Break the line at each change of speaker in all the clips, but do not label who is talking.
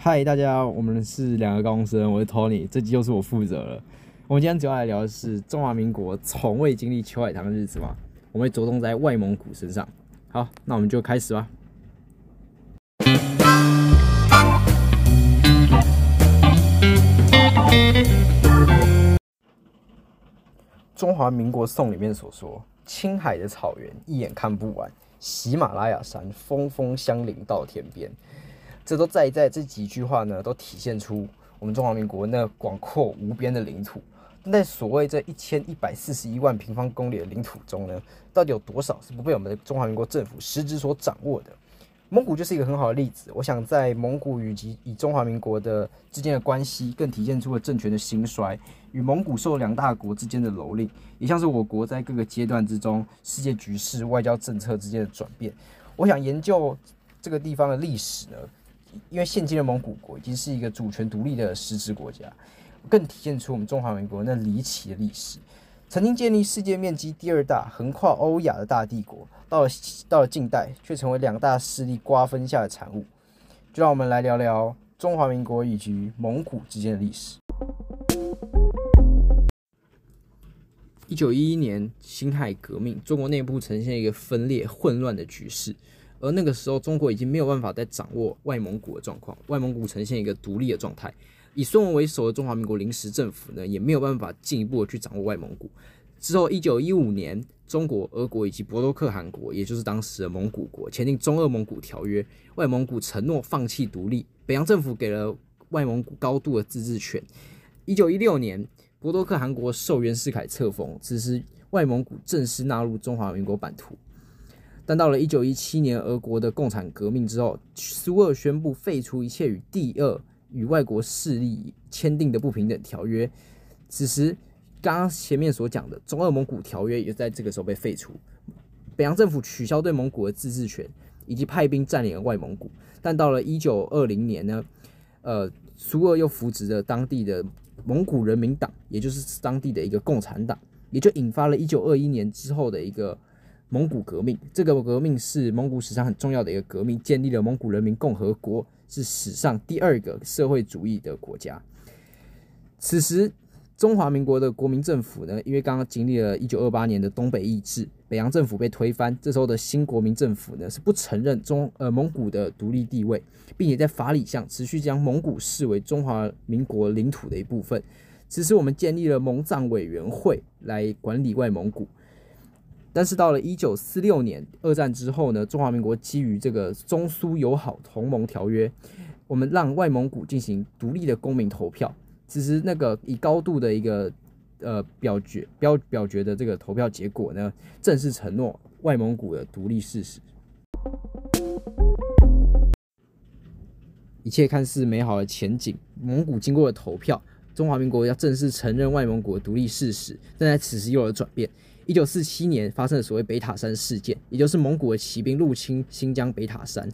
嗨，大家，我们是两个高中生，我是 Tony，这集又是我负责了。我们今天主要来聊的是中华民国从未经历秋海棠的日子嘛，我们会着重在外蒙古身上。好，那我们就开始吧。中华民国颂里面所说：“青海的草原一眼看不完，喜马拉雅山峰峰相邻到天边。”这都在在这几句话呢，都体现出我们中华民国那广阔无边的领土。在所谓这一千一百四十一万平方公里的领土中呢，到底有多少是不被我们的中华民国政府实质所掌握的？蒙古就是一个很好的例子。我想在蒙古以及以中华民国的之间的关系，更体现出了政权的兴衰与蒙古受两大国之间的蹂躏，也像是我国在各个阶段之中世界局势、外交政策之间的转变。我想研究这个地方的历史呢，因为现今的蒙古国已经是一个主权独立的实质国家，更体现出我们中华民国那离奇的历史。曾经建立世界面积第二大、横跨欧亚的大帝国，到了到了近代，却成为两大势力瓜分下的产物。就让我们来聊聊中华民国以及蒙古之间的历史。一九一一年辛亥革命，中国内部呈现一个分裂混乱的局势，而那个时候，中国已经没有办法再掌握外蒙古的状况，外蒙古呈现一个独立的状态。以孙文为首的中华民国临时政府呢，也没有办法进一步的去掌握外蒙古。之后，一九一五年，中国、俄国以及博多克汗国，也就是当时的蒙古国，签订《中俄蒙古条约》，外蒙古承诺放弃独立，北洋政府给了外蒙古高度的自治权。一九一六年，博多克汗国受袁世凯册封，此时外蒙古正式纳入中华民国版图。但到了一九一七年，俄国的共产革命之后，苏俄宣布废除一切与第二。与外国势力签订的不平等条约，此时刚刚前面所讲的中俄蒙古条约也在这个时候被废除，北洋政府取消对蒙古的自治权，以及派兵占领了外蒙古。但到了一九二零年呢，呃，苏俄又扶植了当地的蒙古人民党，也就是当地的一个共产党，也就引发了一九二一年之后的一个蒙古革命。这个革命是蒙古史上很重要的一个革命，建立了蒙古人民共和国。是史上第二个社会主义的国家。此时，中华民国的国民政府呢，因为刚刚经历了一九二八年的东北易帜，北洋政府被推翻，这时候的新国民政府呢，是不承认中呃蒙古的独立地位，并且在法理上持续将蒙古视为中华民国领土的一部分。此时，我们建立了蒙藏委员会来管理外蒙古。但是到了一九四六年，二战之后呢，中华民国基于这个中苏友好同盟条约，我们让外蒙古进行独立的公民投票。其实那个以高度的一个呃表决表表决的这个投票结果呢，正式承诺外蒙古的独立事实。一切看似美好的前景，蒙古经过了投票，中华民国要正式承认外蒙古独立事实，但在此时又有转变。一九四七年发生了所谓北塔山事件，也就是蒙古的骑兵入侵新疆北塔山，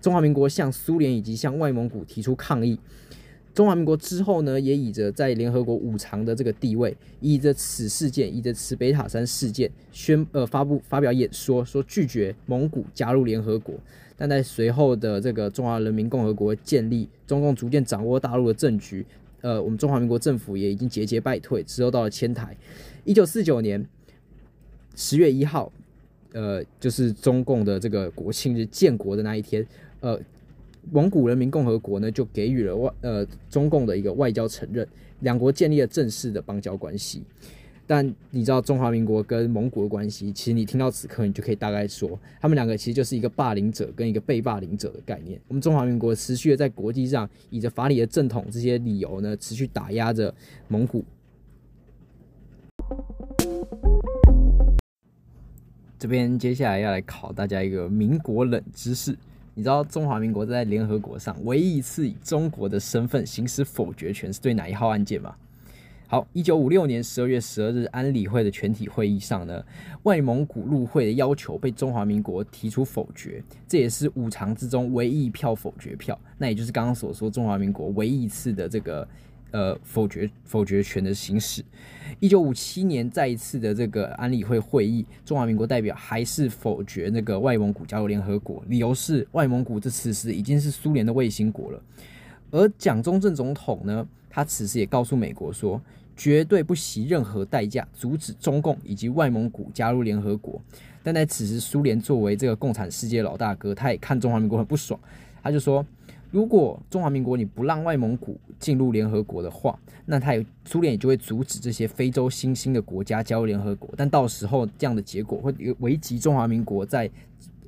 中华民国向苏联以及向外蒙古提出抗议。中华民国之后呢，也以着在联合国五常的这个地位，以着此事件，以着此北塔山事件宣呃发布发表演说，说拒绝蒙古加入联合国。但在随后的这个中华人民共和国建立，中共逐渐掌握大陆的政局，呃，我们中华民国政府也已经节节败退，之后到了迁台。一九四九年。十月一号，呃，就是中共的这个国庆日建国的那一天，呃，蒙古人民共和国呢就给予了外呃中共的一个外交承认，两国建立了正式的邦交关系。但你知道中华民国跟蒙古的关系，其实你听到此刻，你就可以大概说，他们两个其实就是一个霸凌者跟一个被霸凌者的概念。我们中华民国持续的在国际上以着法理的正统这些理由呢，持续打压着蒙古。这边接下来要来考大家一个民国冷知识，你知道中华民国在联合国上唯一一次以中国的身份行使否决权是对哪一号案件吗？好，一九五六年十二月十二日安理会的全体会议上呢，外蒙古入会的要求被中华民国提出否决，这也是五常之中唯一一票否决票，那也就是刚刚所说中华民国唯一一次的这个。呃，否决否决权的行使。一九五七年再一次的这个安理会会议，中华民国代表还是否决那个外蒙古加入联合国，理由是外蒙古这此时已经是苏联的卫星国了。而蒋中正总统呢，他此时也告诉美国说，绝对不惜任何代价阻止中共以及外蒙古加入联合国。但在此时，苏联作为这个共产世界老大哥，他也看中华民国很不爽，他就说，如果中华民国你不让外蒙古进入联合国的话，那他也苏联也就会阻止这些非洲新兴的国家加入联合国。但到时候这样的结果会危及中华民国在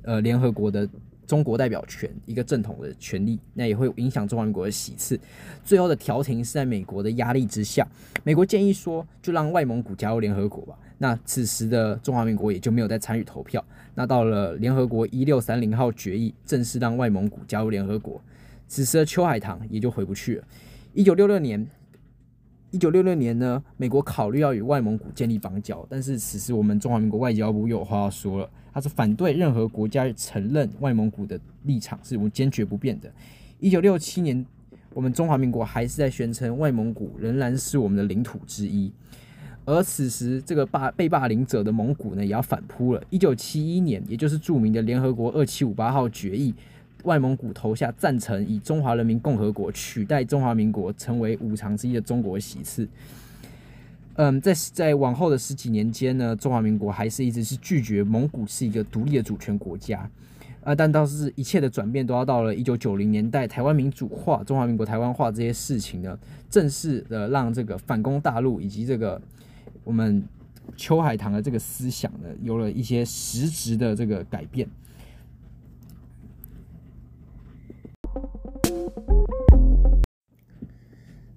呃联合国的。中国代表权一个正统的权利，那也会影响中华民国的喜次。最后的调停是在美国的压力之下，美国建议说，就让外蒙古加入联合国吧。那此时的中华民国也就没有再参与投票。那到了联合国一六三零号决议正式让外蒙古加入联合国，此时的秋海棠也就回不去了。一九六六年。一九六六年呢，美国考虑要与外蒙古建立邦交，但是此时我们中华民国外交部又有话要说了，他是反对任何国家承认外蒙古的立场是我们坚决不变的。一九六七年，我们中华民国还是在宣称外蒙古仍然是我们的领土之一，而此时这个霸被霸凌者的蒙古呢，也要反扑了。一九七一年，也就是著名的联合国二七五八号决议。外蒙古投下赞成以中华人民共和国取代中华民国成为五常之一的中国喜次。嗯，在在往后的十几年间呢，中华民国还是一直是拒绝蒙古是一个独立的主权国家。啊，但倒是一切的转变都要到了一九九零年代，台湾民主化、中华民国台湾化这些事情呢，正式的让这个反攻大陆以及这个我们秋海棠的这个思想呢，有了一些实质的这个改变。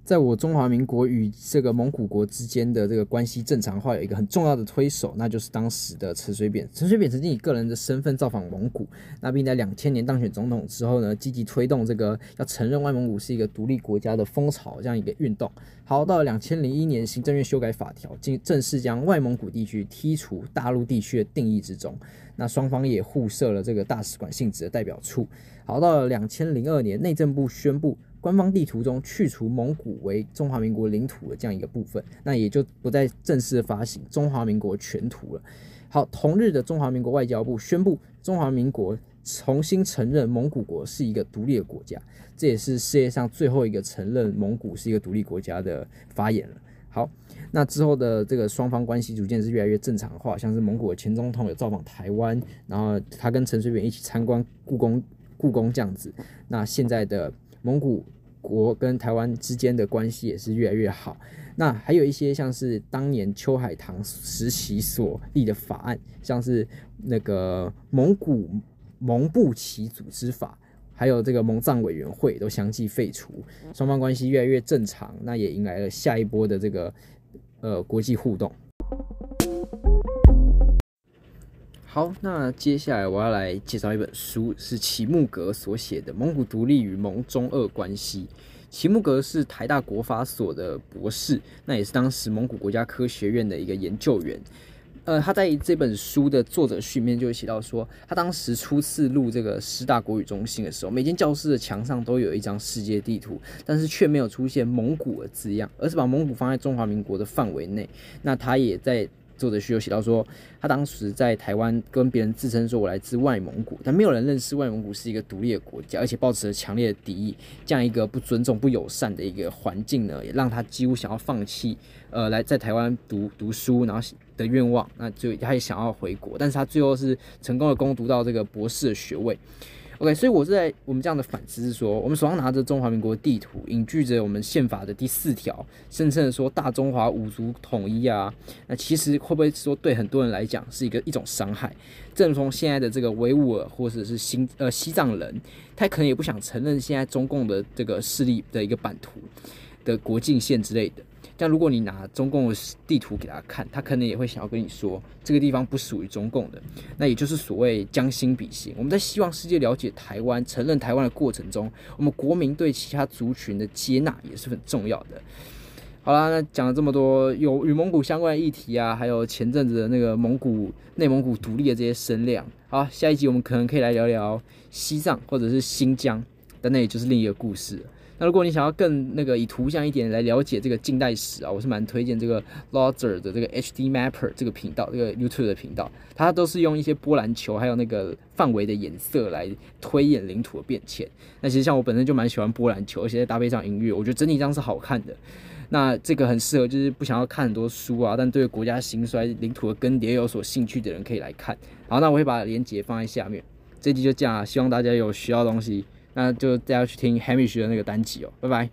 在我中华民国与这个蒙古国之间的这个关系正常化，有一个很重要的推手，那就是当时的陈水扁。陈水扁曾经以个人的身份造访蒙古，那并在两千年当选总统之后呢，积极推动这个要承认外蒙古是一个独立国家的风潮这样一个运动。好，到了两千零一年，行政院修改法条，正正式将外蒙古地区剔除大陆地区的定义之中。那双方也互设了这个大使馆性质的代表处。好，到了两千零二年，内政部宣布。官方地图中去除蒙古为中华民国领土的这样一个部分，那也就不再正式发行中华民国全图了。好，同日的中华民国外交部宣布，中华民国重新承认蒙古国是一个独立的国家，这也是世界上最后一个承认蒙古是一个独立国家的发言了。好，那之后的这个双方关系逐渐是越来越正常化，像是蒙古的前总统有造访台湾，然后他跟陈水扁一起参观故宫，故宫这样子。那现在的。蒙古国跟台湾之间的关系也是越来越好。那还有一些像是当年秋海棠时期所立的法案，像是那个蒙古蒙布旗组织法，还有这个蒙藏委员会都相继废除，双方关系越来越正常。那也迎来了下一波的这个呃国际互动。好，那接下来我要来介绍一本书，是齐木格所写的《蒙古独立与蒙中俄关系》。齐木格是台大国法所的博士，那也是当时蒙古国家科学院的一个研究员。呃，他在这本书的作者序面就写到说，他当时初次入这个师大国语中心的时候，每间教室的墙上都有一张世界地图，但是却没有出现蒙古的字样，而是把蒙古放在中华民国的范围内。那他也在。作者序有写到说，他当时在台湾跟别人自称说，我来自外蒙古，但没有人认识外蒙古是一个独立的国家，而且抱持了强烈的敌意，这样一个不尊重、不友善的一个环境呢，也让他几乎想要放弃，呃，来在台湾读读书，然后的愿望，那就他也想要回国，但是他最后是成功的攻读到这个博士的学位。OK，所以我是在我们这样的反思是说，我们手上拿着中华民国地图，隐居着我们宪法的第四条，声称说大中华五族统一啊，那其实会不会说对很多人来讲是一个一种伤害？正如从现在的这个维吾尔或者是新呃西藏人，他可能也不想承认现在中共的这个势力的一个版图的国境线之类的。但如果你拿中共的地图给他看，他可能也会想要跟你说，这个地方不属于中共的。那也就是所谓将心比心。我们在希望世界了解台湾、承认台湾的过程中，我们国民对其他族群的接纳也是很重要的。好啦，那讲了这么多有与蒙古相关的议题啊，还有前阵子的那个蒙古、内蒙古独立的这些声量。好，下一集我们可能可以来聊聊西藏或者是新疆，但那也就是另一个故事。那如果你想要更那个以图像一点来了解这个近代史啊，我是蛮推荐这个 Lozer 的这个 HD Mapper 这个频道，这个 YouTube 的频道，它都是用一些波兰球还有那个范围的颜色来推演领土的变迁。那其实像我本身就蛮喜欢波兰球，而且再搭配上音乐，我觉得整体上是好看的。那这个很适合，就是不想要看很多书啊，但对国家兴衰、领土的更迭有所兴趣的人可以来看。好，那我会把链接放在下面。这集就这样，希望大家有需要的东西，那就再要去听 Hamish 的那个单集哦，拜拜。